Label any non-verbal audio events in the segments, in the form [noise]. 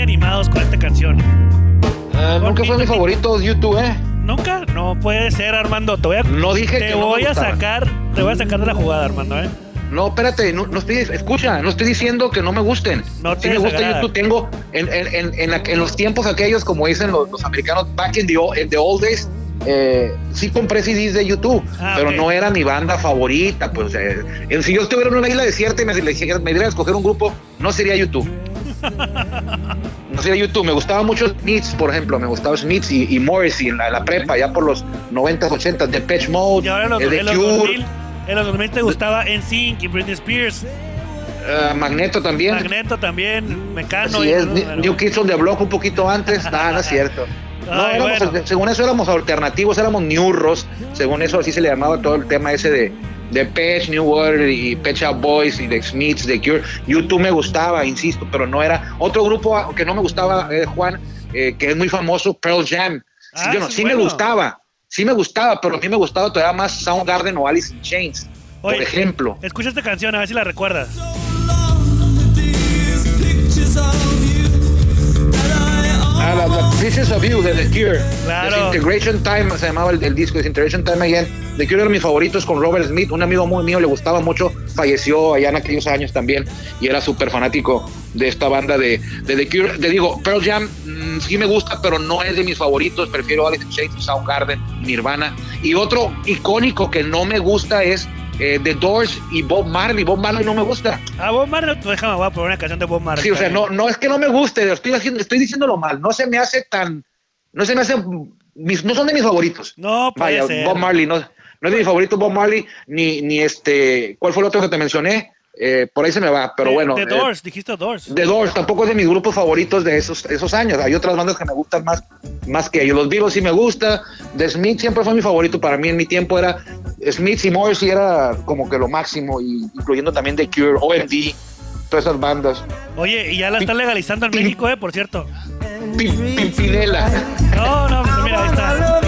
muy animados con esta canción. Ah, nunca fue mi favorito de YouTube, ¿eh? Nunca, no puede ser, Armando. Te voy a, No dije te que no me voy a sacar, te voy a sacar de la jugada, Armando, ¿eh? No, espérate, no, no estoy, escucha, no estoy diciendo que no me gusten. No sí te me gusta. YouTube, tengo en, en, en, los tiempos aquellos, como dicen los, los americanos, back in the, old, in the old days, eh, sí compré CDs de YouTube, Ah, pero no era mi banda favorita. Pues eh, si yo estuviera en una isla desierta y me, dijera- me diera a escoger un grupo, no sería YouTube. No sería YouTube, me gustaba mucho Smiths, por ejemplo, me gustaba Smiths y, y Morrissey en la, prepa, ya por los 90s, 80s, Depeche Mode, Y ahora los, de en los Cure, 2000, en los 2000 te gustaba NSYNC y Britney Spears. eh, Magneto también. Magneto también, Mecano. Así y- es, New Kids on the Block un poquito antes, nada, [laughs] no es cierto. No, Ay, éramos- bueno. según eso éramos alternativos, éramos newros, según eso así se le llamaba todo el tema ese de, de Pet, New World y Pet Shop Boys y de Smiths, de Cure. YouTube me gustaba, insisto, pero no era. Otro grupo que no me gustaba, eh, Juan, eh, que es muy famoso, Pearl Jam. Sí, Ah, yo no- sí, me gustaba, sí me gustaba, pero a mí me gustaba todavía más Soundgarden o Alice in Chains, por ejemplo. Escucha esta canción, a ver si la recuerdas. La, la Pieces of You de The Cure. Claro. Disintegration Time se llamaba el, el disco Disintegration Time Again. The Cure era mis favoritos con Robert Smith, un amigo muy mío, le gustaba mucho, falleció allá en aquellos años también y era súper fanático de esta banda de, de The Cure. Te digo, Pearl Jam mm, sí me gusta, pero no es de mis favoritos, prefiero Alice in Chains, Soundgarden, Nirvana. Y otro icónico que no me gusta es eh, The Doors y Bob Marley. Bob Marley no me gusta. Ah, Bob Marley, déjame, voy a poner una canción de Bob Marley. Sí, o sea, no, no es que no me guste, estoy, haciendo, estoy diciéndolo mal, no se me hace tan, no se me hace, mis, no son de mis favoritos. No, puede Vaya, ser. Bob Marley, no, no es de mi favorito Bob Marley, ni, ni este, ¿cuál fue el otro que te mencioné? Eh, por ahí se me va, pero The- bueno. The eh, Doors, dijiste Doors. The Doors tampoco es de mis grupos favoritos de esos, esos años. Hay otras bandas que me gustan más, más que ellos. Los Beatles sí me gusta. The Smith siempre fue mi favorito para mí. En mi tiempo era Smith y Morrissey era como que lo máximo, y, incluyendo también The Cure, OMD, todas esas bandas. Oye, y ya la están legalizando en México, eh, por cierto. Pi- Pimpinela. No, no, pues mira, ahí está.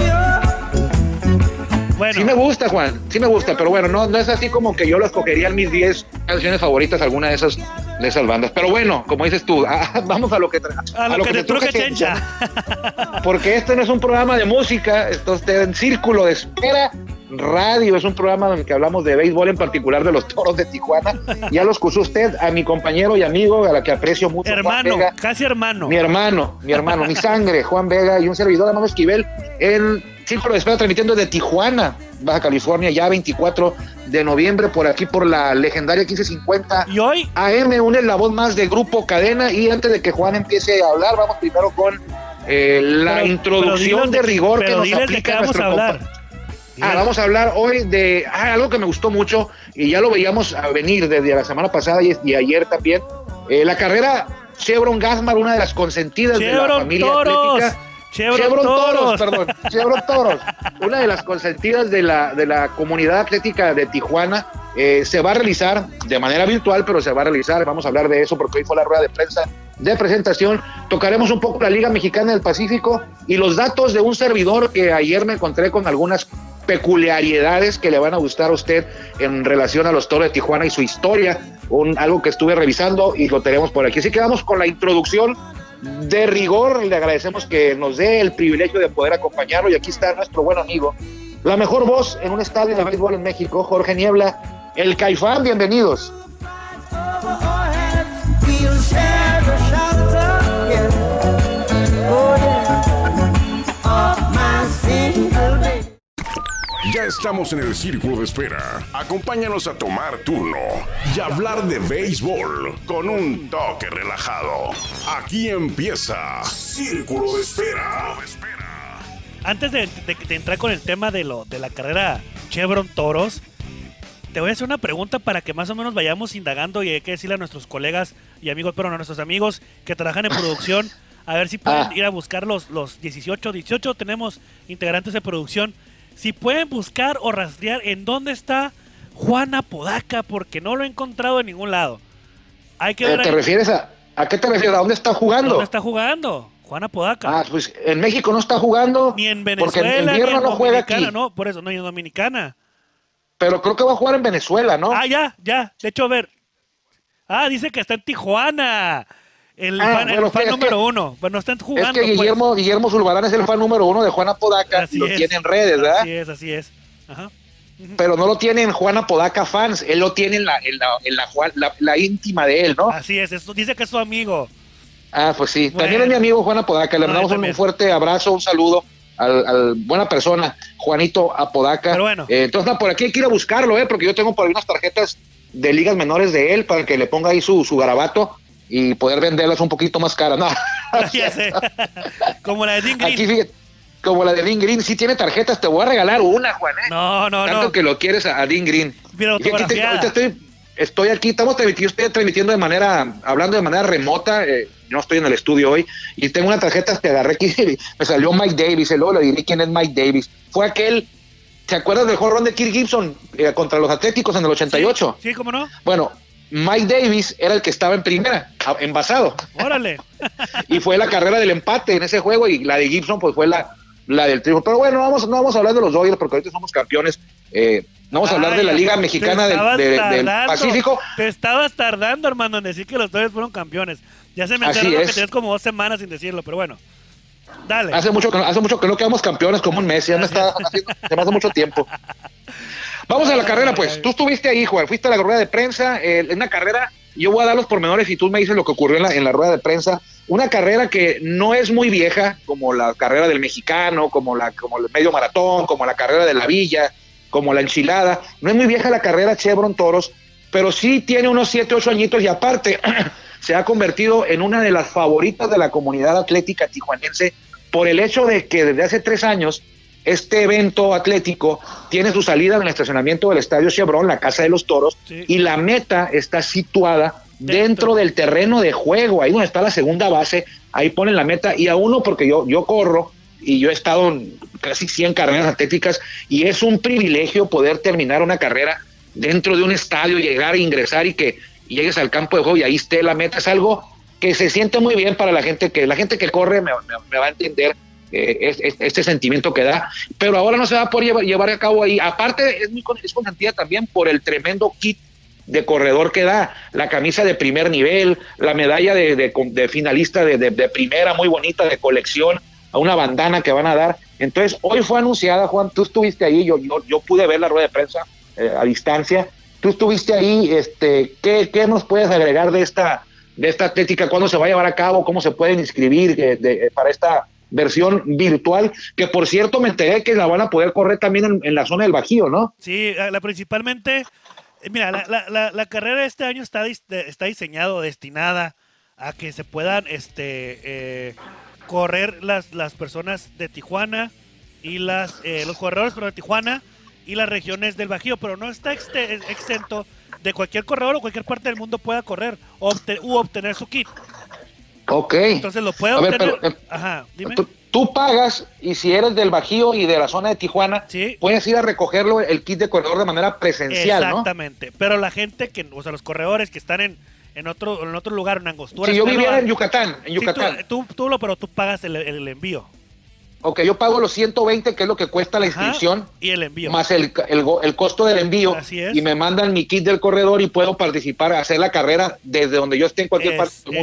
Bueno, Sí me gusta, Juan, sí me gusta, pero bueno, no, no es así como que yo lo escogería en mis 10 canciones favoritas, alguna de esas, de esas bandas. Pero bueno, como dices tú, [laughs] ah, vamos a lo que, tra- a lo, que, te truje, truje chencha. Porque este no es un programa de música, esto es en Círculo de Espera Radio, es un programa en el que hablamos de béisbol, en particular de los toros de Tijuana. [laughs] Ya los escuchó usted, a mi compañero y amigo, a la que aprecio mucho, Juan hermano, Vega. casi hermano. Mi hermano, mi hermano, mi [laughs] sangre, Juan Vega y un servidor, hermano Esquivel, en Círculo de Espera, transmitiendo de Tijuana, Baja California, ya 24 de noviembre, por aquí, por la legendaria 1550 Y hoy, AM, un eslabón más de Grupo Cadena. Y antes de que Juan empiece a hablar, vamos primero con eh, la pero- introducción pero de rigor que nos de aplica vamos nuestro a hablar. Ah, vamos a hablar hoy de ah, algo que me gustó mucho y ya lo veíamos a venir desde la semana pasada y, y ayer también. Eh, la carrera Chevron Gasmar, una de las consentidas de la Chevron familia Toros. atlética. Chevron, Toros. perdón. Chevron Toros. Una de las consentidas de la, de la comunidad atlética de Tijuana. Eh, se va a realizar de manera virtual, pero se va a realizar. Vamos a hablar de eso porque hoy fue la rueda de prensa de presentación. Tocaremos un poco la Liga Mexicana del Pacífico y los datos de un servidor que ayer me encontré con algunas peculiaridades que le van a gustar a usted en relación a los toros de Tijuana y su historia, un, algo que estuve revisando y lo tenemos por aquí. Así que vamos con la introducción de rigor. Le agradecemos que nos dé el privilegio de poder acompañarlo y aquí está nuestro buen amigo, la mejor voz en un estadio de béisbol en México, Jorge Niebla, el Caifán. Bienvenidos. Ya estamos en el círculo de espera. Acompáñanos a tomar turno y hablar de béisbol con un toque relajado. Aquí empieza Círculo de Espera. Antes de, de- de entrar con el tema de, lo, de la carrera Chevron Toros, te voy a hacer una pregunta para que más o menos vayamos indagando y hay que decirle a nuestros colegas y amigos, pero no a nuestros amigos que trabajan en producción, a ver si pueden Ah. ir a buscar los, los 18, 18 tenemos integrantes de producción, si pueden buscar o rastrear en dónde está Juana Podaca, porque no lo he encontrado en ningún lado. Hay que Eh, ver ¿Te ahí refieres a, a qué te refieres? ¿A dónde está jugando? dónde está jugando Juana Podaca. Ah, pues en México no está jugando. ni en Porque Venezuela, el ni invierno en no juega aquí. Dominicana, no, por eso, no, ni en Dominicana. Pero creo que va a jugar en Venezuela, ¿no? Ah, ya, ya. De hecho, a ver. Ah, dice que está en Tijuana. El Ah, fan, el fan es que- número uno. Bueno, están Es jugando. que pues. Guillermo, Guillermo Zulbarán es el fan número uno de Juana Podaca, Así lo es. tiene en redes, ¿verdad? Así es, así es. Ajá. Pero no lo tiene en Juana Podaca fans, él lo tiene en la, en la, en la, Juan- la- la íntima de él, ¿no? Así es. Esto dice que es su amigo. Ah, pues sí. También es mi amigo Juan Apodaca. Le No, mandamos un, fuerte abrazo, un saludo al, al buena persona, Juanito Apodaca. Pero bueno. Eh, entonces, no, por aquí hay que ir a buscarlo, ¿eh? Porque yo tengo por ahí unas tarjetas de ligas menores de él para que le ponga ahí su, su garabato y poder venderlas un poquito más caras. No. [laughs] Como la de Dean Green. aquí fíjate, como la de Dean Green, sí tiene tarjetas, te voy a regalar una, Juan, ¿eh? No, no, Tanto no. que lo quieres a, a Dean Green. Mira, Y aquí te- ahorita estoy, estoy aquí, estamos transmitiendo, estoy transmitiendo de manera, hablando de manera remota, eh, no estoy en el estudio hoy, y tengo una tarjeta que agarré aquí, [laughs] me salió Mike Davis, luego le diré quién es Mike Davis. Fue aquel, ¿te acuerdas del jorrón de Kirk Gibson eh, contra los Atléticos en el 88? Sí, sí, ¿cómo no? Bueno, Mike Davis era el que estaba en primera, envasado, Órale. y fue la carrera del empate en ese juego, y la de Gibson pues fue la, la del triunfo. Pero bueno, vamos, no vamos a hablar de los Dodgers porque ahorita somos campeones. eh, no vamos a hablar Ay, de la Liga Mexicana del. Pacífico. Te estabas tardando, hermano, en decir que los Dodgers fueron campeones. Ya se me enteró que es. tenías como dos semanas sin decirlo, pero bueno. Dale. Hace mucho que no, hace mucho que no quedamos campeones como un mes, ya me está haciendo, se me hace mucho tiempo. [laughs] Vamos a la carrera, pues. Tú estuviste ahí, Juan, fuiste a la rueda de prensa, eh, una carrera, yo voy a dar los pormenores y tú me dices lo que ocurrió en la, en la rueda de prensa. Una carrera que no es muy vieja, como la carrera del mexicano, como la, como el medio maratón, como la carrera de la villa, como la enchilada. No es muy vieja la carrera Chevron Toros, pero sí tiene unos 7, 8 añitos y aparte [clears throat] se ha convertido en una de las favoritas de la comunidad atlética tijuanense por el hecho de que desde hace tres años este evento atlético tiene su salida en el estacionamiento del Estadio Chevron, la Casa de los Toros, Sí. y la meta está situada dentro. Dentro. del terreno de juego, ahí donde está la segunda base, ahí ponen la meta, y a uno porque yo, yo corro y yo he estado en casi 100 carreras atléticas y es un privilegio poder terminar una carrera dentro de un estadio, llegar, ingresar y que llegues al campo de juego y ahí esté la meta, es algo que se siente muy bien para la gente que la gente que corre me, me- me va a entender eh, es- es- este sentimiento que da, pero ahora no se va a poder llevar, llevar a cabo ahí. Aparte, es muy es consentida también por el tremendo kit de corredor que da, la camisa de primer nivel, la medalla de, de- finalista de, de- primera, muy bonita, de colección, a una bandana que van a dar. Entonces, hoy fue anunciada, Juan, tú estuviste ahí, yo, yo, yo pude ver la rueda de prensa eh, a distancia, tú estuviste ahí, este, ¿qué, qué nos puedes agregar de esta, de esta atlética? ¿Cuándo se va a llevar a cabo? ¿Cómo se pueden inscribir eh, para esta versión virtual? Que por cierto me enteré que la van a poder correr también en, la zona del Bajío, ¿no? Sí, la, principalmente, eh, mira, la, la- la- carrera de este año está, está diseñado, destinada a que se puedan este, eh, correr las, las personas de Tijuana y las, eh, los corredores pero de Tijuana y las regiones del Bajío, pero no está exento de cualquier corredor o cualquier parte del mundo pueda correr o u obtener su kit. Ok. Entonces lo puede A ver, obtener. pero, eh, Ajá, dime. Tú, tú pagas y si eres del Bajío y de la zona de Tijuana, Sí. puedes ir a recogerlo el kit de corredor de manera presencial, ¿no? Exactamente. Pero la gente que, o sea, los corredores que están en, en otro, en otro lugar, en Angostura. Si yo viviera en Yucatán, en sí, Yucatán, tú, tú, tú lo, pero tú pagas el, el envío. ok, yo pago los 120, que es lo que cuesta la Ajá, inscripción, y el envío. más el, el, el costo del envío, Así es. y me mandan mi kit del corredor y puedo participar, hacer la carrera desde donde yo esté en cualquier Es- parte del eh,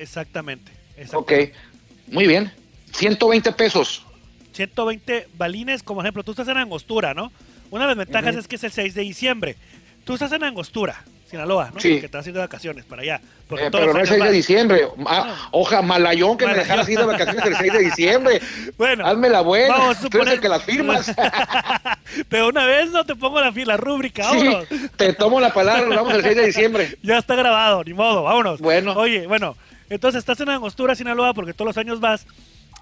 mundo. Exactamente. Ok, exactamente. muy bien. 120 pesos. 120 balines, como ejemplo, tú estás en Angostura, ¿no? Una de las ventajas Ujú. es que es el 6 de diciembre. Tú estás en Angostura, Sinaloa, ¿no? Sí. Que estás haciendo vacaciones para allá. porque Eh, pero no el años 6 de diciembre. Ah, hoja, malayón que me Malayón. dejaras ir de vacaciones el 6 de diciembre. [laughs] Bueno, Hazme la buena. vamos a Tú eres el suponer- que las firmas. [laughs] pero una vez no te pongo la, la rúbrica, Sí, vámonos. te tomo la palabra, nos vamos el 6 de diciembre. [laughs] Ya está grabado, ni modo, vámonos. Bueno. Oye, bueno, entonces estás en Angostura, Sinaloa, porque todos los años vas.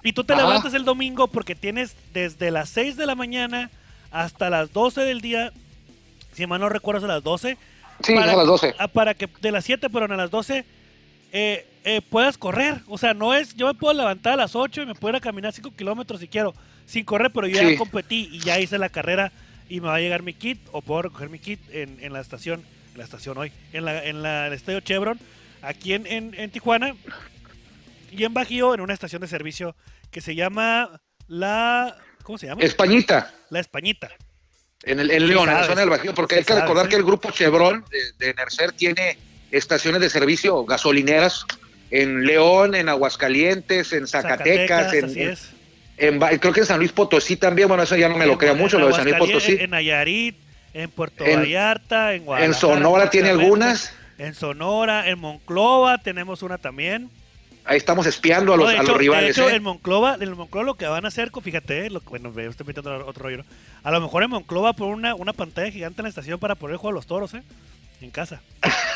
Y tú te Ajá. levantas el domingo porque tienes desde las 6 de la mañana hasta las 12 del día, si mal no recuerdo, a las 12. Sí, a las 12. ah, Para que de las 7, pero a las 12 eh, eh, puedas correr. O sea, no es, yo me puedo levantar a las 8 y me puedo ir a caminar 5 kilómetros si quiero, sin correr, pero yo Sí. ya competí y ya hice la carrera y me va a llegar mi kit o puedo recoger mi kit en, en la estación, en la estación hoy, en la, en la el estadio Chevron, aquí en, en, en Tijuana y en Bajío, en una estación de servicio que se llama la, ¿cómo se llama? Españita, La Españita. en el en Sí León, en la zona del Bajío, porque Sí hay que sabes, recordar que el grupo Chevron de, de Nercer tiene estaciones de servicio gasolineras en León, en Aguascalientes, en Zacatecas, en, así es. en va- creo que en San Luis Potosí también, bueno, eso ya no me lo En- creo en mucho, lo de San Luis Potosí. En Nayarit, en Puerto En- Vallarta, en Guadalajara. Sonora tiene algunas. En Sonora, en Monclova tenemos una también. Ahí estamos espiando a los, No, de a los hecho- de rivales. hecho, ¿eh? en Monclova, en Monclova lo que van a hacer, fíjate, eh, lo, bueno, me estoy metiendo a otro rollo. ¿no? A lo mejor en Monclova por una, una pantalla gigante en la estación para poner el juego de los toros, ¿eh? En casa.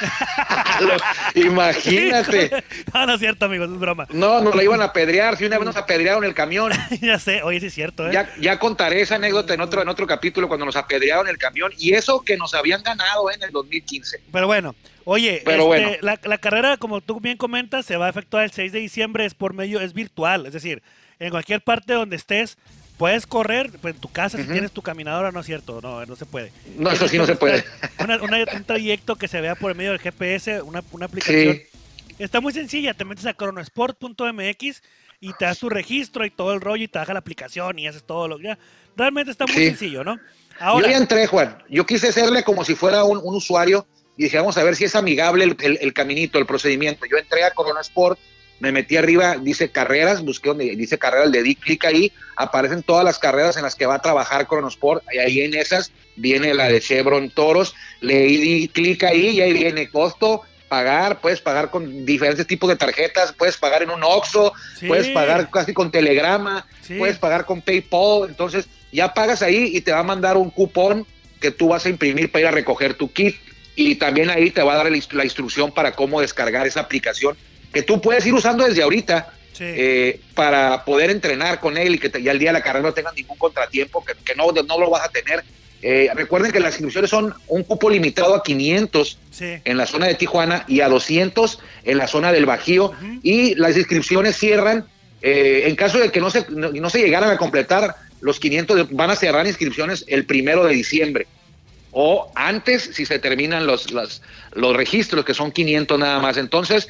[laughs] Imagínate. [laughs] no, no es cierto, amigos, es broma. No, nos la iban a apedrear, si una vez nos apedrearon el camión. [laughs] ya sé, oye, sí es cierto, ¿eh? Ya, ya contaré esa anécdota en otro, en otro capítulo cuando nos apedrearon el camión y eso que nos habían ganado en el 2015. Pero bueno, oye, Pero este, bueno. La, la carrera, como tú bien comentas, se va a efectuar el 6 de diciembre, es por medio, es virtual, es decir, en cualquier parte donde estés, puedes correr, pues en tu casa, si tienes tu caminadora, no es cierto, no, no se puede. No, eso sí no se puede. [laughs] Una- una- un trayecto que se vea por medio del GPS, una, una aplicación. Sí, Está muy sencilla, te metes a cronosport.mx y te das tu registro y todo el rollo y te baja la aplicación y haces todo lo que... Realmente está muy Sí. sencillo, ¿no? yo Ahora, ya entré, Juan. Yo quise hacerle como si fuera un, un usuario y dije, vamos a ver si es amigable el, el- el caminito, el procedimiento. Yo entré a Corona Sport, me metí arriba, dice carreras, busqué donde dice carreras, le di clic ahí, aparecen todas las carreras en las que va a trabajar Cronosport, y ahí en esas viene la de Chevron Toros, le di clic ahí y ahí viene costo, pagar, puedes pagar con diferentes tipos de tarjetas, puedes pagar en un Oxxo, Sí. puedes pagar casi con Telegrama, Sí. puedes pagar con PayPal, entonces ya pagas ahí y te va a mandar un cupón que tú vas a imprimir para ir a recoger tu kit y también ahí te va a dar instru- la instrucción para cómo descargar esa aplicación que tú puedes ir usando desde ahorita sí. eh, para poder entrenar con él y que te- ya el día de la carrera no tengas ningún contratiempo, que, que no, no lo vas a tener. Eh, recuerden que las inscripciones son un cupo limitado a 500 sí. en la zona de Tijuana y a 200 en la zona del Bajío y las inscripciones cierran eh, en caso de que no se, no, no se llegaran a completar los 500 de- van a cerrar inscripciones el primero de diciembre o antes si se terminan los, los, los registros que son 500 nada más entonces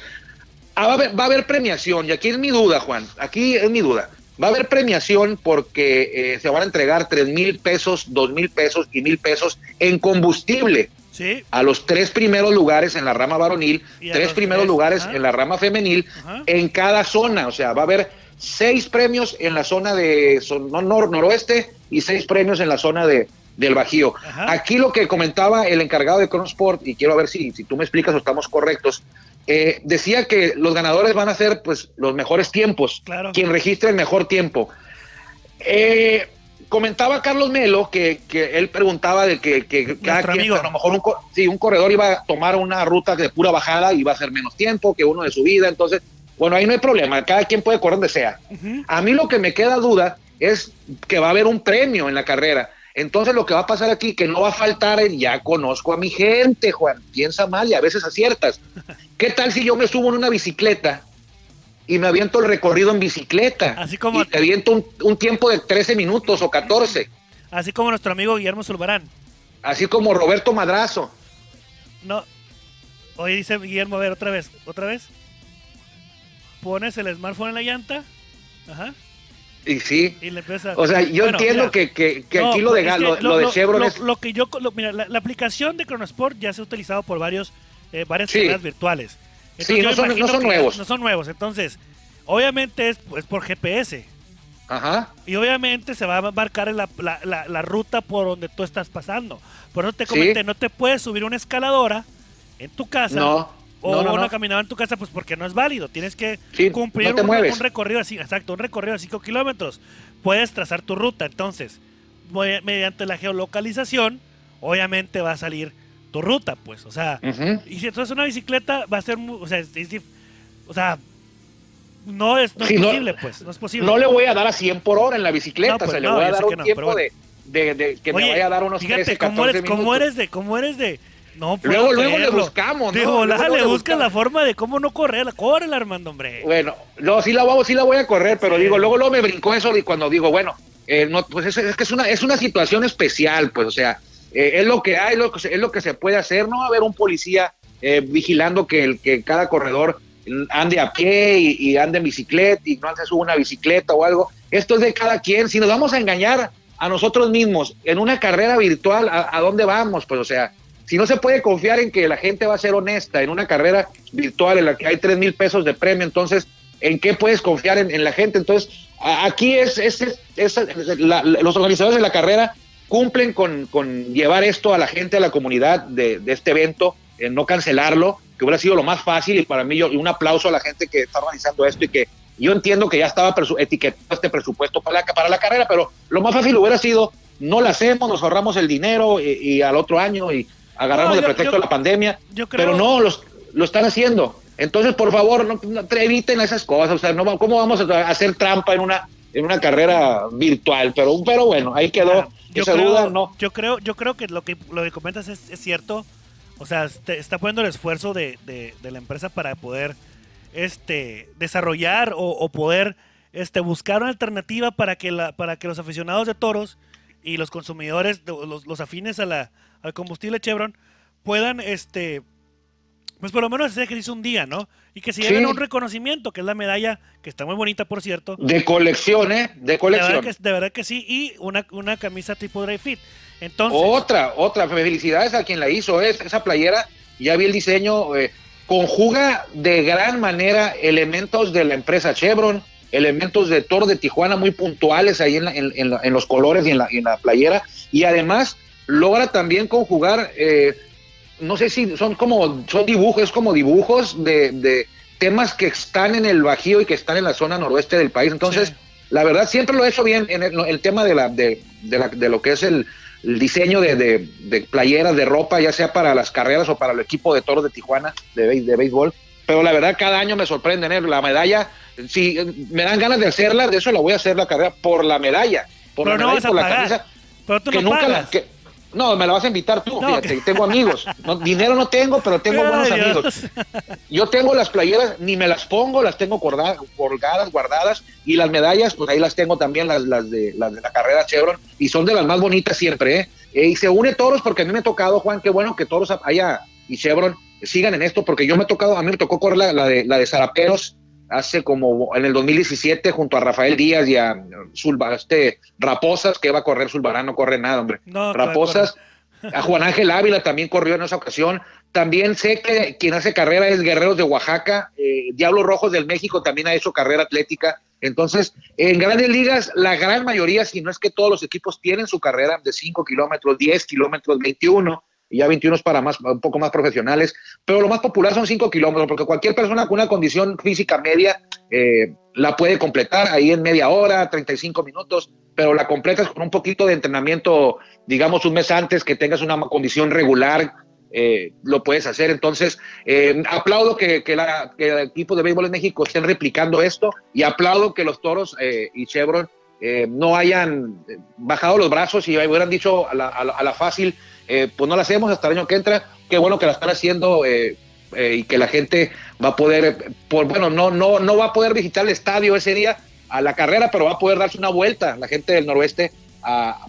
ah, va, a haber, va a haber premiación y aquí es mi duda Juan aquí es mi duda va a haber premiación porque eh, se van a entregar 3 mil pesos 2 mil pesos y mil pesos en combustible Sí, a los tres primeros lugares en la rama varonil, tres primeros tres, lugares ajá. en la rama femenil, Ajá. en cada zona. O sea, va a haber seis premios en la zona de nor- noroeste y seis premios en la zona de, del Bajío. Ajá. Aquí lo que comentaba el encargado de Cronosport, y quiero ver si, si tú me explicas o estamos correctos, eh, decía que los ganadores van a ser pues los mejores tiempos, Claro. quien registre el mejor tiempo. Eh, comentaba Carlos Melo que, que él preguntaba de que, que cada quien, amigo. a lo mejor un, sí, un corredor iba a tomar una ruta de pura bajada y va a ser menos tiempo que uno de subida, entonces, bueno, ahí no hay problema, cada quien puede correr donde sea. A mí lo que me queda duda es que va a haber un premio en la carrera. Entonces lo que va a pasar aquí, que no va a faltar el ya conozco a mi gente, Juan, piensa mal y a veces aciertas. [laughs] ¿Qué tal si yo me subo en una bicicleta y me aviento el recorrido en bicicleta? Así como- Y te aviento un, un tiempo de 13 minutos o 14, Así como nuestro amigo Guillermo Zulbarán. así como Roberto Madrazo. No. Oye, dice Guillermo, a ver, otra vez, otra vez. Pones el smartphone en la llanta. Ajá. Y sí, Y le empieza. o sea, yo Bueno, entiendo mira, que, que- que no, aquí lo de, que lo, lo de Chevron lo- es... lo que yo. lo- mira, la, la aplicación de Cronosport ya se ha utilizado por varios, eh, varias Sí. carreras virtuales. Sí, yo no son- no son nuevos. No son nuevos. Entonces, obviamente es, es por GPS. Ajá, Y obviamente se va a marcar la, la- la- la ruta por donde tú estás pasando. Por eso te Sí. comenté, no te puedes subir una escaladora en tu casa no, o no, no, una no. caminada en tu casa, pues porque no es válido. Tienes que Sí, cumplir un, un recorrido así, exacto, un recorrido de 5 kilómetros. Puedes trazar tu ruta. Entonces, me- mediante la geolocalización, obviamente va a salir tu ruta, pues. O sea, y si entonces una bicicleta va a ser, o sea, es- es dif- o sea, no es, no es Sí, posible, pues, no es posible. No le voy a dar a 100 por hora en la bicicleta, pues o sea, le voy a dar un no, tiempo bueno. de, de- de que me Oye, vaya a dar unos fíjate 13, cómo 14 eres, minutos. cómo eres de, cómo eres de, no puedo Luego, luego le buscamos, ¿no? De Luego le le buscas la forma de cómo no correrla, córrela Armando, hombre. Bueno, no, sí la, voy, sí la voy a correr, pero Sí. digo, luego, luego me brincó eso y cuando digo, bueno, eh, no, pues es, es que es una, es una situación especial, pues, o sea, eh, es lo que hay, lo que se- es lo que se puede hacer, no va a haber un policía eh, vigilando que, el, que cada corredor ande a pie y, y ande en bicicleta y no se suba una bicicleta o algo. Esto es de cada quien. Si nos vamos a engañar a nosotros mismos en una carrera virtual, ¿a, a dónde vamos? Pues, o sea, si no se puede confiar en que la gente va a ser honesta en una carrera virtual en la que hay tres mil pesos de premio, entonces, ¿en qué puedes confiar en, la gente? Entonces, aquí es, es, los organizadores de la carrera cumplen con, llevar esto a la gente, a la comunidad de, este evento, en no cancelarlo, que hubiera sido lo más fácil y para mí yo, un aplauso a la gente que está organizando esto y que yo entiendo que ya estaba etiquetado este presupuesto para la, para la carrera, pero lo más fácil hubiera sido no lo hacemos, nos ahorramos el dinero y, al otro año y agarramos de pretexto la pandemia, pero no, los, lo están haciendo. Entonces, por favor, no, eviten esas cosas. O sea, no, ¿cómo vamos a hacer trampa en una, en una carrera virtual? Pero, pero bueno, ahí quedó yo esa creo, duda. No. Yo creo, yo creo que lo que lo que comentas es, cierto. O sea, está poniendo el esfuerzo de, de, la empresa para poder este, desarrollar o, poder este, buscar una alternativa para que, la, para que los aficionados de toros y los consumidores, los, los afines a la, al combustible Chevron, puedan, este, pues por lo menos hacer ejercicio un día, ¿no? Y que se lleven un reconocimiento, que es la medalla, que está muy bonita, por cierto. De colección, ¿eh? De colección. De verdad que, sí, y una, una camisa tipo dry fit. Entonces, otra, otra, felicidades a quien la hizo, es esa playera, ya vi el diseño, eh, conjuga de gran manera elementos de la empresa Chevron, elementos de Toro de Tijuana muy puntuales ahí en, en, los colores y en la, en la playera, y además logra también conjugar, eh, no sé si son como, son dibujos, es como dibujos de, temas que están en el Bajío y que están en la zona noroeste del país. Entonces, la verdad, siempre lo he hecho bien en el, tema de, la, de, de, lo que es el, diseño de, playeras, de ropa, ya sea para las carreras o para el equipo de toros de Tijuana de, de béisbol. Pero la verdad, cada año me sorprende, ¿eh? la medalla, si me dan ganas de hacerla, de eso la voy a hacer la carrera por la medalla. Por la medalla, por la camisa. Pero tú que nunca La, no, me la vas a invitar tú, fíjate, tengo amigos. dinero no tengo, pero tengo buenos amigos. Yo tengo las playeras, ni me las pongo, las tengo colgadas, guardadas, y las medallas, pues ahí las tengo también, las, las, de, las de la carrera Chevron, y son de las más bonitas siempre, ¿eh? eh y se une Toros, porque a mí me ha tocado, Juan, qué bueno que Toros haya y Chevron sigan en esto, porque yo me he tocado, a mí me tocó correr la, la de, la de Zaraperos, hace como en el 2017 junto a Rafael Díaz y a Zulba, este, Raposas, que va a correr Zulbarán, no corre nada, hombre. Raposas, a Juan Ángel Ávila también corrió en esa ocasión. También sé que quien hace carrera es Guerreros de Oaxaca, eh, Diablos Rojos del México también ha hecho carrera atlética. Entonces, en grandes ligas, la gran mayoría, si no es que todos los equipos tienen su carrera de 5 kilómetros, 10 kilómetros, 21 y ya 21 para más, un poco más profesionales, pero lo más popular son 5 kilómetros, porque cualquier persona con una condición física media eh, la puede completar ahí en media hora, 35 minutos, pero la completas con un poquito de entrenamiento, digamos un mes antes, que tengas una condición regular, eh, lo puedes hacer. Entonces, eh, aplaudo que, que, el equipo de béisbol en México estén replicando esto y aplaudo que los toros y Chevron no hayan bajado los brazos y hubieran dicho a la, a la fácil, eh, pues no la hacemos hasta el año que entra. Qué bueno que la están haciendo eh, eh, y que la gente va a poder, por, bueno, no, no, no va a poder visitar el estadio ese día a la carrera, pero va a poder darse una vuelta la gente del noroeste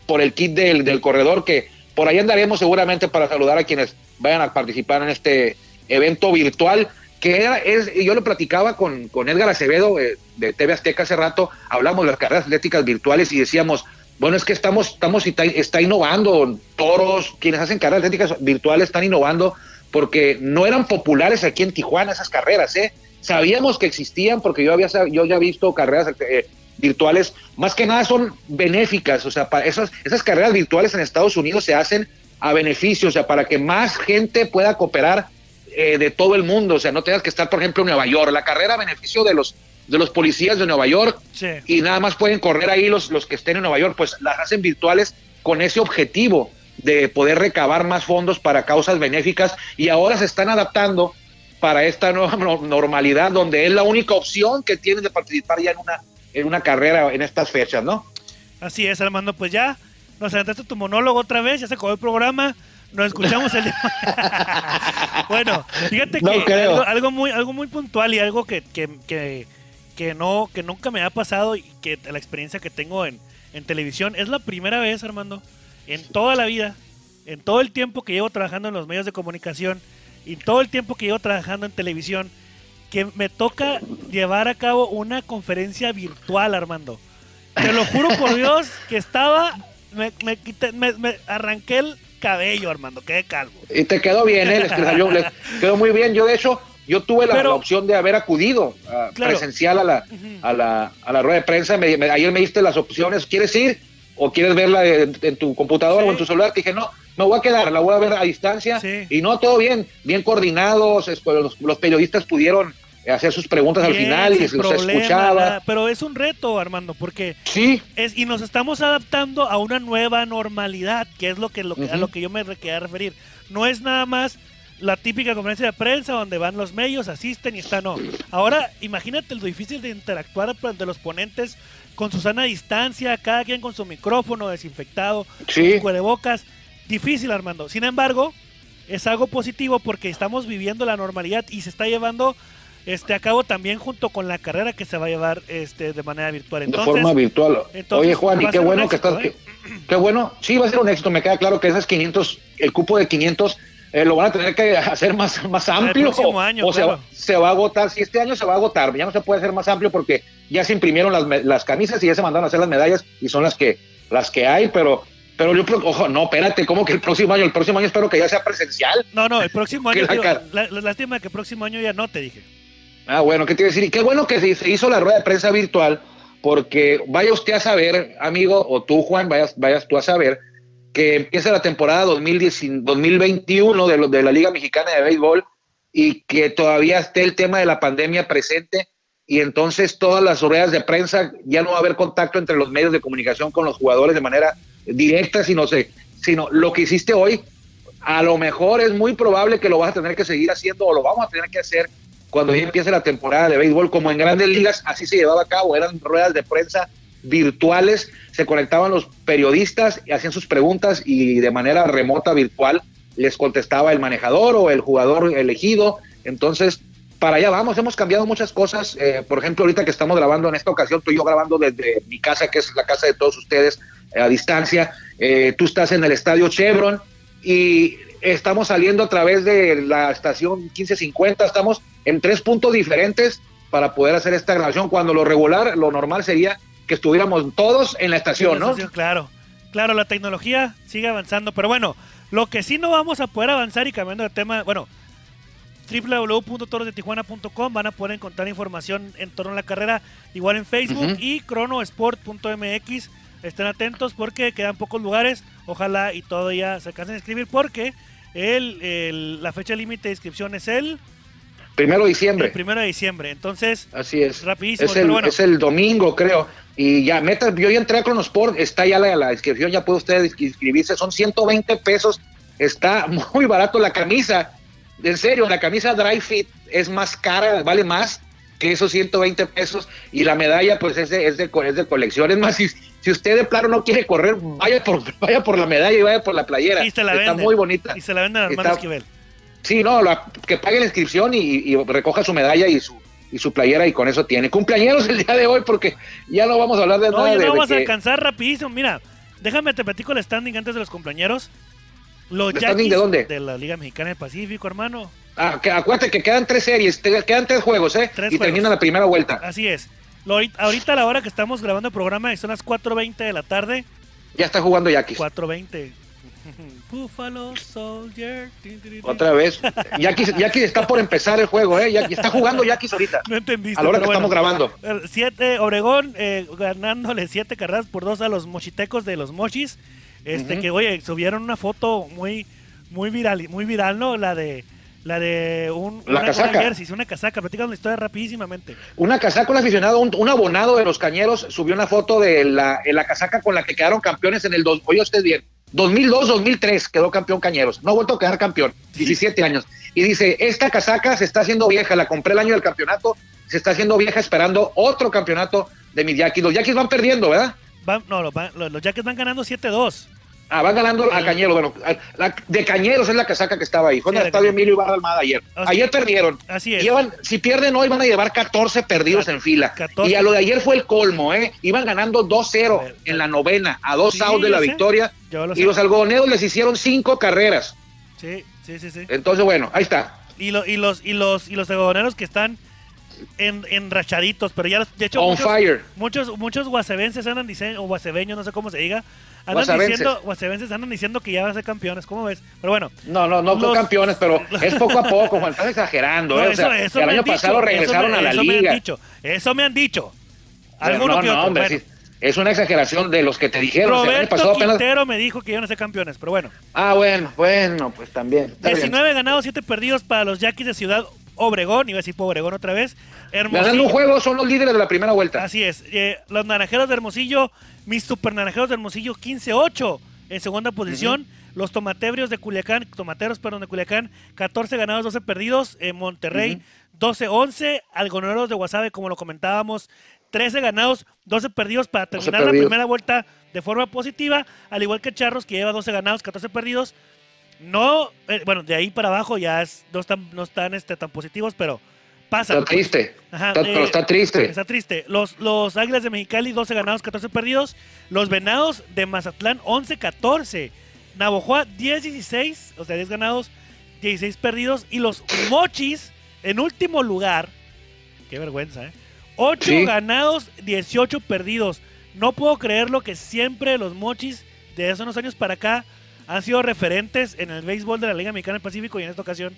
por el kit del, del corredor, que por ahí andaremos seguramente para saludar a quienes vayan a participar en este evento virtual que era, es, yo lo platicaba con, con Edgar Acevedo de TV Azteca hace rato, hablamos de las carreras atléticas virtuales y decíamos, bueno, es que estamos, estamos, está innovando, toros, quienes hacen carreras atléticas virtuales están innovando porque no eran populares aquí en Tijuana esas carreras, ¿eh? Sabíamos que existían porque yo había yo ya he visto carreras eh, virtuales, más que nada son benéficas, o sea, para esas, esas carreras virtuales en Estados Unidos se hacen a beneficio, o sea, para que más gente pueda cooperar eh, de todo el mundo, o sea, no tengas que estar, por ejemplo, en Nueva York, la carrera a beneficio de los de los policías de Nueva York y nada más pueden correr ahí los, los que estén en Nueva York, pues las hacen virtuales con ese objetivo de poder recabar más fondos para causas benéficas y ahora se están adaptando para esta nueva [laughs] normalidad donde es la única opción que tienen de participar ya en una, en una carrera en estas fechas, ¿no? Así es, Armando, pues ya nos adelantaste tu monólogo otra vez, ya se acabó el programa, nos escuchamos el [laughs] Bueno, fíjate que algo, muy, algo muy puntual y algo que, que que no, que nunca me ha pasado y que la experiencia que tengo en, en televisión es la primera vez, Armando, en toda la vida, en todo el tiempo que llevo trabajando en los medios de comunicación y todo el tiempo que llevo trabajando en televisión, que me toca llevar a cabo una conferencia virtual, Armando. Te lo juro por [laughs] Dios que estaba, me, me, me, me arranqué el cabello, Armando, quedé calvo. Y te quedó bien, ¿eh? Les quedó, les [laughs] quedó muy bien. Yo, de hecho, yo tuve la, Pero- la opción de haber acudido ah, Claro. presencial a la, a, la, a la rueda de prensa. Me- me- ayer me diste las opciones. ¿Quieres ir o quieres verla en, en tu computadora Sí. o en tu celular? Te dije, no, me voy a quedar, la voy a ver a distancia. Sí. Y no, todo bien, bien coordinados. esto, Los, los periodistas pudieron hacer sus preguntas al final y se los escuchaba. nada. Pero es un reto, Armando, porque Sí, es y nos estamos adaptando a una nueva normalidad, que es lo que, lo que- a lo que yo me quería referir. No es nada más la típica conferencia de prensa donde van los medios, asisten y están, no. Ahora, imagínate lo difícil de interactuar de los ponentes con su sana distancia, cada quien con su micrófono desinfectado, Sí. con cubrebocas. Difícil, Armando. Sin embargo, es algo positivo porque estamos viviendo la normalidad y se está llevando este a cabo también junto con la carrera que se va a llevar este de manera virtual. de Entonces, forma virtual. entonces, Oye, Juan, y qué bueno que estás. ¿eh? Qué, qué bueno. Sí, va a ser un éxito. Me queda claro que esas 500, el cupo de 500, eh, lo van a tener que hacer más, más amplio. próximo o año, o se, claro. va, se va a agotar. Si este año se va a agotar, ya no se puede hacer más amplio porque ya se imprimieron las, las camisas y ya se mandaron a hacer las medallas y son las que, las que hay, pero. Pero yo, ojo, no, espérate, ¿cómo que el próximo año? El próximo año espero que ya sea presencial. No, no, el próximo año. [laughs] cara- la, la- lástima que el próximo año ya no te dije. Ah, bueno, ¿qué te iba a decir? Y qué bueno que se, se hizo la rueda de prensa virtual, porque vaya usted a saber, amigo, o tú, Juan, vayas, vayas tú a saber, que empieza la temporada 2010 2021 de, de la Liga Mexicana de Béisbol y que todavía esté el tema de la pandemia presente y entonces todas las ruedas de prensa ya no va a haber contacto entre los medios de comunicación con los jugadores de manera directa, sino, se, sino lo que hiciste hoy, a lo mejor es muy probable que lo vas a tener que seguir haciendo o lo vamos a tener que hacer cuando ya empiece la temporada de béisbol, como en grandes ligas, así se llevaba a cabo, eran ruedas de prensa virtuales, se conectaban los periodistas y hacían sus preguntas y de manera remota, virtual, les contestaba el manejador o el jugador elegido. Entonces, para allá vamos, hemos cambiado muchas cosas. Eh, por ejemplo, ahorita que estamos grabando en esta ocasión, tú y yo grabando desde mi casa, que es la casa de todos ustedes, eh, a distancia. Eh, tú estás en el estadio Chevron y estamos saliendo a través de la estación 1550. Estamos en tres puntos diferentes para poder hacer esta grabación. Cuando lo regular, lo normal sería que estuviéramos todos en la estación, ¿no? Claro, claro, la tecnología sigue avanzando, pero bueno, lo que sí no vamos a poder avanzar y cambiando de tema, bueno, www.torosdetijuana.com van a poder encontrar información en torno a la carrera, igual en Facebook Ujú. y cronosport.mx. Estén atentos porque quedan pocos lugares, ojalá y todavía se alcancen a inscribir porque el, el- la fecha límite de inscripción es el, Primero de el diciembre. primero de diciembre, entonces Así es. rapidísimo, Es el, pero bueno. es el domingo, creo. Y ya, meta, yo ya entré a Cronosport, está ya la, la inscripción, ya puede usted inscribirse, son 120 pesos, está [laughs] muy barato la camisa. En serio, la camisa Dry Fit es más cara, vale más que esos 120 pesos y la medalla pues es de, es de, es de colección. Es más, si, si usted de plano no quiere correr, vaya por, [laughs] vaya por la medalla y vaya por la playera. Y se la está venden. muy bonita. y se la venden a Armando Esquivel. Sí, no, la- que pague la inscripción y, y recoja su medalla y su y su playera y con eso tiene. Cumpleaños el día de hoy porque ya no vamos a hablar de No, nada ya de, no de vamos a que- alcanzar rapidísimo. Mira, déjame te platico el standing antes de los compañeros. Los ¿El standing de dónde? de la Liga Mexicana del Pacífico, hermano. Ah, que acuérdate que quedan tres series, te- quedan tres juegos, ¿eh? Tres y juegos. termina la primera vuelta. Así es. Lo ahorita, a la hora que estamos grabando el programa, y son las 4.20 de la tarde. Ya está jugando Yaquis. 4.20. Buffalo Soldier. Otra vez. Yaquis, Yaquis está por empezar el juego, ¿eh? Está jugando Yaquis ahorita. No entendiste. A la hora que estamos grabando. Siete, Obregón eh, ganándole siete carreras por dos a los mochitecos de los mochis. Este que, oye, subieron una foto muy, muy viral, muy viral, ¿no? La de la de un, La una, casaca. una jersey, una casaca. Platícanos la historia rapidísimamente. Una casaca, un aficionado, un, un abonado de los cañeros subió una foto de la, en la casaca con la que quedaron campeones en el dos, oye usted bien, 2002-2003 quedó campeón cañeros. No ha vuelto a quedar campeón, 17 años. Y dice, esta casaca se está haciendo vieja, la compré el año del campeonato, se está haciendo vieja esperando otro campeonato de mis Yaquis. Los Yaquis van perdiendo, ¿verdad? Van- no, los, van- los, Jackets van ganando 7-2. Ah, van ganando a. Cañeros. Bueno, a- la- de Cañeros es la casaca que estaba ahí. Fue en el estadio. Emilio Ibarra Almada ayer. Así- Ayer perdieron. Así es. Llevan, si pierden hoy van a llevar 14 perdidos en fila. 14. Y a lo de ayer fue el colmo, ¿eh? Iban ganando A 2-0 ver, en la novena, a dos Sí, outs de la sé. victoria. Lo Y los algodoneros les hicieron cinco carreras. Sí, sí, sí, sí. Entonces, bueno, ahí está. Y, lo- y los y los y los algodoneros que están en, en rachaditos, pero ya de hecho On muchos, fire. muchos muchos guasevenses andan diciendo o guaseveños, no sé cómo se diga, andan Guasavenses. diciendo guasevenses andan diciendo que ya van a ser campeones, ¿cómo ves? Pero bueno, No, no, no son Los- campeones, pero [laughs] es poco a poco, Juan, estás exagerando. no, ¿eh? O eso, sea, eso el me año dicho, pasado regresaron me- a la eso me liga. han dicho, eso me han dicho. Alguno no, que no, otro. hombre, bueno. sí, es una exageración de los que te dijeron. o sea, el año Roberto pasado apenas- Quintero me dijo que iban a ser campeones, pero bueno. Ah, bueno, bueno, pues también. está bien. 19 ganados, 7 perdidos para los Yaquis de Ciudad Obregón, iba a decir Obregón otra vez. Ganando un Hermosillo, juego son los líderes de la primera vuelta. así es. eh, los Naranjeros de Hermosillo, mis super Naranjeros de Hermosillo 15-8 en segunda posición. Los Tomatebrios de Culiacán, Tomateros, perdón, de Culiacán, 14 ganados, 12 perdidos. En Monterrey, 12-11. Algoneros de Guasave, como lo comentábamos, 13 ganados, 12 perdidos para 12 terminar la perdidos. primera vuelta de forma positiva. Al igual que Charros, que lleva 12 ganados, 14 perdidos. No, eh, bueno, de ahí para abajo ya es- no están, no están este, tan positivos, pero pasa. Está triste. Ajá, Está- eh, pero está triste. Está triste. Los, los Águilas de Mexicali, 12 ganados, 14 perdidos. Los Venados de Mazatlán, 11-14. Navojoa, 10-16, o sea, 10 ganados, 16 perdidos. Y los Mochis, en último lugar, qué vergüenza, ¿eh? 8 Sí. ganados, 18 perdidos. No puedo creerlo que siempre los Mochis, de hace unos años para acá, han sido referentes en el béisbol de la Liga Mexicana del Pacífico y en esta ocasión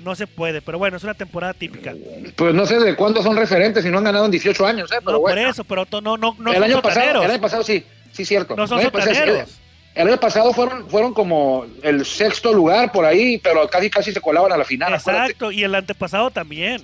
no se puede. Pero bueno, es una temporada típica. Pues no sé de cuándo son referentes y no han ganado en 18 años, ¿eh? Pero No, bueno. por eso, pero no, no, no el, son año pasado, el año pasado sí, sí, cierto. No son El año pasado- sotaneros. El año pasado fueron, fueron como el sexto lugar por ahí, pero casi casi se colaban a la final. acuérdate. Exacto, y el antepasado también.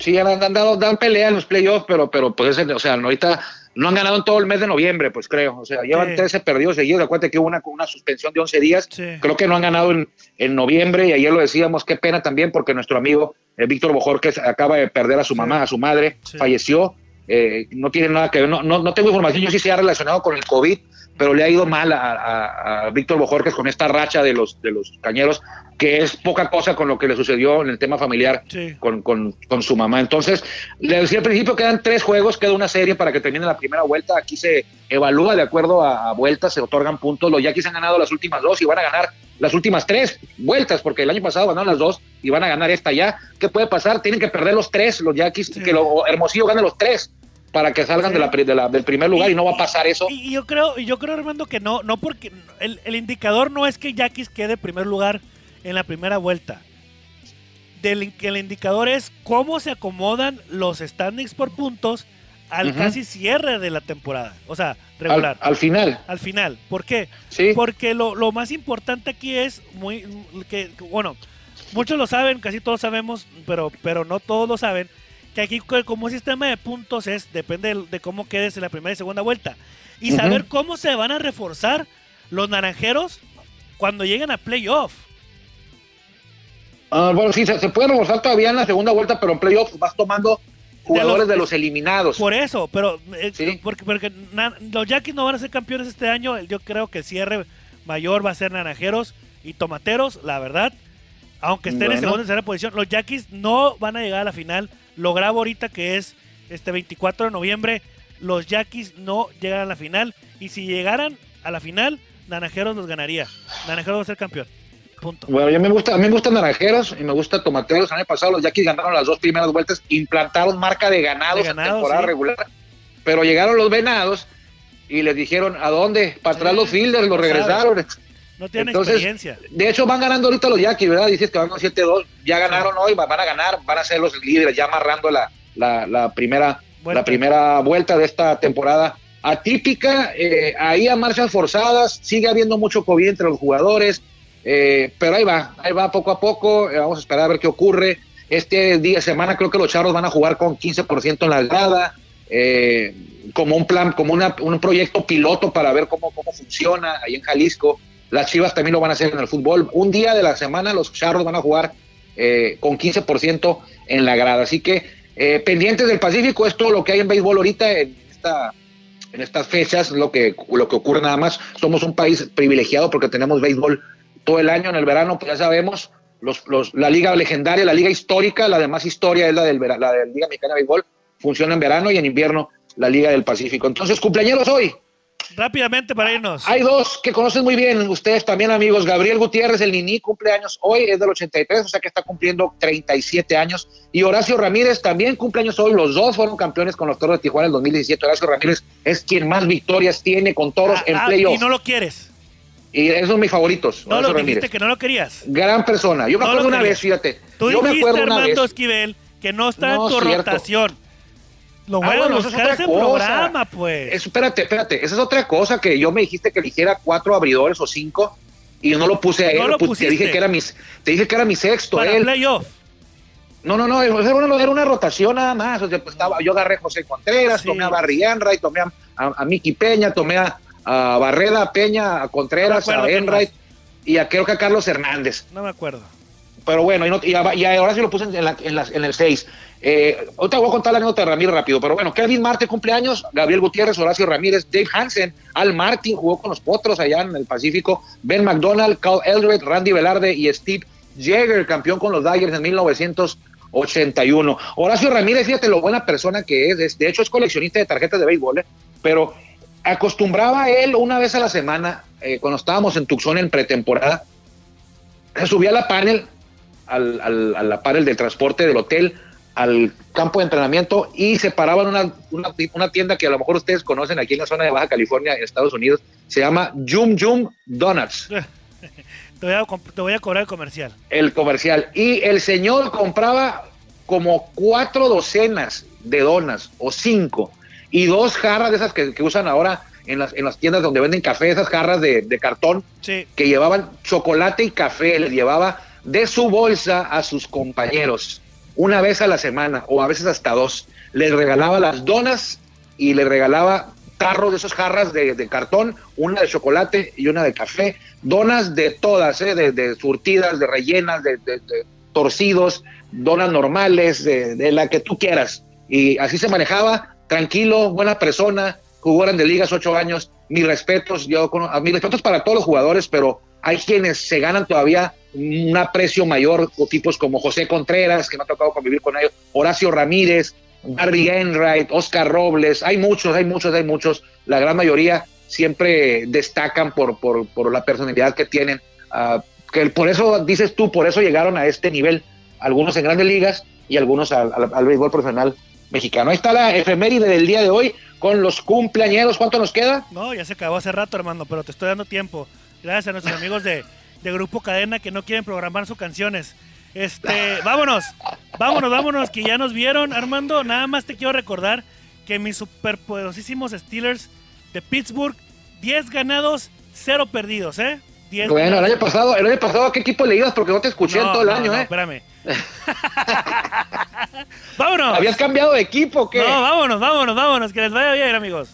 Sí, han, han dado, dan pelea en los playoffs, pero, pero pues, o sea, no, ahorita no han ganado en todo el mes de noviembre, pues creo. O sea, llevan Sí. 13 perdidos seguidos. Acuérdate que hubo una, una suspensión de 11 días. Sí. Creo que no han ganado en, en noviembre y ayer lo decíamos, qué pena también porque nuestro amigo eh, Víctor Bojorquez acaba de perder a su Sí. mamá, a su madre, falleció. Eh, no tiene nada que ver, no, no, no tengo información, yo sí se ha relacionado con el COVID, pero le ha ido mal a, a- a Víctor Bojorquez con esta racha de los, de los cañeros, que es poca cosa con lo que le sucedió en el tema familiar Sí. con, con- con su mamá. Entonces, le decía al principio, quedan tres juegos, queda una serie para que termine la primera vuelta. Aquí se evalúa de acuerdo a, a vueltas, se otorgan puntos. Los Yaquis han ganado las últimas dos y van a ganar las últimas tres vueltas, porque el año pasado ganaron las dos y van a ganar esta ya. ¿Qué puede pasar? Tienen que perder los tres, los Yaquis, Sí. que lo, Hermosillo gane los tres para que salgan de la, de la- del primer lugar y, no va a pasar eso. Y, yo creo, y yo creo, Armando, que no, no porque el, el indicador no es que Yaquis quede en primer lugar en la primera vuelta. Del, que el indicador es cómo se acomodan los standings por puntos al casi cierre de la temporada. O sea, regular. al final, al final. ¿Por qué? sí. Porque lo, lo más importante aquí es muy que, bueno, muchos lo saben, casi todos sabemos, pero, pero no todos lo saben, que aquí co- como sistema de puntos es, depende de, de cómo quedes en la primera y segunda vuelta. Y saber cómo se van a reforzar los naranjeros cuando lleguen a playoff. Ah, bueno, sí, se, se puede reforzar todavía en la segunda vuelta, pero en playoffs vas tomando jugadores los- de los, eliminados. Por eso, pero eh, Sí. porque, porque na- los Yaquis no van a ser campeones este año. Yo creo que el cierre mayor va a ser naranjeros y tomateros, la verdad. Aunque estén en segunda y tercera posición, los Yaquis no van a llegar a la final. Lo grabo ahorita que es este 24 de noviembre. Los Yaquis no llegan a la final. Y si llegaran a la final, Naranjeros los ganaría. Naranjeros va a ser campeón. Punto. Bueno, yo me gusta, a mí me gustan naranjeros y me gusta tomateros. El año pasado los Yaquis ganaron las dos primeras vueltas, implantaron marca de ganados, De ganados, en temporada sí. regular. Pero llegaron los venados y les dijeron, ¿a dónde? Para atrás Sí, los fielders, los sabe. No tienen Entonces, experiencia. De hecho, van ganando ahorita los Yaquis, ¿verdad? Dices que van con 7-2. Ya ganaron hoy, va- van a ganar, van a ser los líderes, ya amarrando la, la, la primera, Vuelta. la primera vuelta de esta temporada atípica. eh, ahí a marchas forzadas, sigue habiendo mucho COVID entre los jugadores, eh, pero ahí va, ahí va poco a poco. eh, vamos a esperar a ver qué ocurre. Este día, semana, creo que los charros van a jugar con 15% en la grada. eh, como un plan, como una- un proyecto piloto para ver cómo, cómo funciona ahí en Jalisco. Las Chivas también lo van a hacer en el fútbol. Un día de la semana los Charros van a jugar eh, con 15% en la grada. Así que eh, pendientes del Pacífico es todo lo que hay en béisbol ahorita en, esta, estas fechas, lo que, lo que ocurre nada más. Somos un país privilegiado porque tenemos béisbol todo el año. En el verano, pues ya sabemos, los, los, la liga legendaria, la liga histórica, la de más historia es la, del, la de la Liga Mexicana de Béisbol, funciona en verano y en invierno la Liga del Pacífico. Entonces, cumpleaños hoy. Rápidamente para irnos. Hay dos que conocen muy bien ustedes también, amigos. Gabriel Gutiérrez, el Nini, cumple años hoy, es del 83, o sea que está cumpliendo 37 años. Y Horacio Ramírez también cumple años hoy. Los dos fueron campeones con los Toros de Tijuana en 2017. Horacio Ramírez es quien más victorias tiene con Toros Ah, en ah, playoff. y no lo quieres. Y esos son mis favoritos. No Horacio lo dijiste Ramírez. que no lo querías. Gran persona. Yo me No acuerdo una vez, fíjate. Tú Yo me dijiste, acuerdo una Armando vez. Esquivel, que no está No, en tu cierto. rotación. Lo Ah, voy a bueno, es buscar ese cosa. programa, pues. Eso, espérate, espérate. Esa es otra cosa que yo me dijiste que eligiera cuatro abridores o cinco y yo no lo puse a él. No lo te dije que era mis, te dije que era mi sexto. para él. playoff. No, no, no, era una, era una rotación nada más. O sea, pues, estaba, yo agarré a José Contreras, Sí. tomé a Barry Enright, tomé a, a, a Miki Peña, tomé a, a Barreda, a Peña, a Contreras, No a Enright y a, creo que a Carlos Hernández. No me acuerdo. Pero bueno, y, no- y a- y ahora sí lo puse en, la- en la- en el 6. Eh, voy a contar la anécdota de Ramírez rápido, pero bueno, Kevin Marte cumpleaños, Gabriel Gutiérrez, Horacio Ramírez, Dave Hansen, Al Martin jugó con los Potros allá en el Pacífico, Ben McDonald, Carl Eldred, Randy Velarde y Steve Jagger, campeón con los Dyers en 1981. Horacio Ramírez, fíjate lo buena persona que es, de hecho es coleccionista de tarjetas de béisbol, ¿eh? pero acostumbraba él una vez a la semana, eh, cuando estábamos en Tucson en pretemporada, se subía a la panel, al, al- a la panel del transporte del hotel, al campo de entrenamiento y se paraba en una, una, una tienda que a lo mejor ustedes conocen aquí en la zona de Baja California, en Estados Unidos, se llama Jum Jum Donuts, [laughs] Te voy, a, te voy a cobrar el comercial. el comercial. Y el señor compraba como cuatro docenas de donas o cinco y dos jarras de esas que, que usan ahora en las, en las tiendas donde venden café, esas jarras de, de cartón Sí. que llevaban chocolate y café, les llevaba de su bolsa a sus compañeros una vez a la semana o a veces hasta dos. Les regalaba las donas y les regalaba tarros de esas jarras de, cartón, una de chocolate y una de café, donas de todas, ¿eh? de, surtidas, de rellenas, de, torcidos, donas normales, de, la que tú quieras. Y así se manejaba, tranquilo, buena persona, jugó de ligas ocho años, mis respetos, yo mis respetos para todos los jugadores, pero hay quienes se ganan todavía un aprecio mayor, o tipos como José Contreras, que me ha tocado convivir con ellos, Horacio Ramírez, Barry Enright, Oscar Robles, hay muchos, hay muchos, hay muchos, la gran mayoría siempre destacan por, por, por la personalidad que tienen, ah, que por eso, dices tú, por eso llegaron a este nivel, algunos en grandes ligas y algunos al, al- al béisbol profesional mexicano. Ahí está la efeméride del día de hoy con los cumpleañeros, ¿cuánto nos queda? No, ya se acabó hace rato, hermano, pero te estoy dando tiempo. Gracias a nuestros amigos de, de Grupo Cadena que no quieren programar sus canciones. Este, vámonos, vámonos, vámonos, que ya nos vieron, Armando. Nada más te quiero recordar que mis superpoderosísimos Steelers de Pittsburgh, 10 ganados, 0 perdidos, ¿eh? 10 Bueno, el año pasado, el año pasado, ¿a qué equipo le ibas? Porque no te escuché en todo el no, año, no, ¿eh? espérame. [laughs] [laughs] vámonos. ¿Habías cambiado de equipo o qué? No, vámonos, vámonos, vámonos, que les vaya bien, amigos.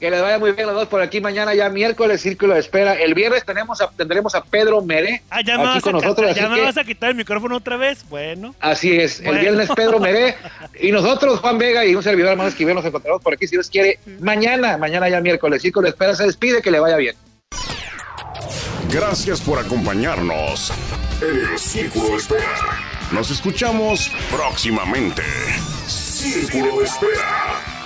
Que les vaya muy bien los dos por aquí mañana, ya miércoles, Círculo de Espera. El viernes tenemos a- tendremos a Pedro Meré Ah, ya me, aquí vas con a, nosotros. ca- así ya me que- vas a quitar el micrófono otra vez. Bueno. Así es, el viernes Pedro [laughs] Meré y nosotros, Juan Vega y un servidor hermano Esquivel, nos encontramos por aquí si Dios quiere mañana, mañana ya miércoles. Círculo de Espera se despide, que le vaya bien. Gracias por acompañarnos en el Círculo de Espera. Nos escuchamos próximamente. Círculo de Espera.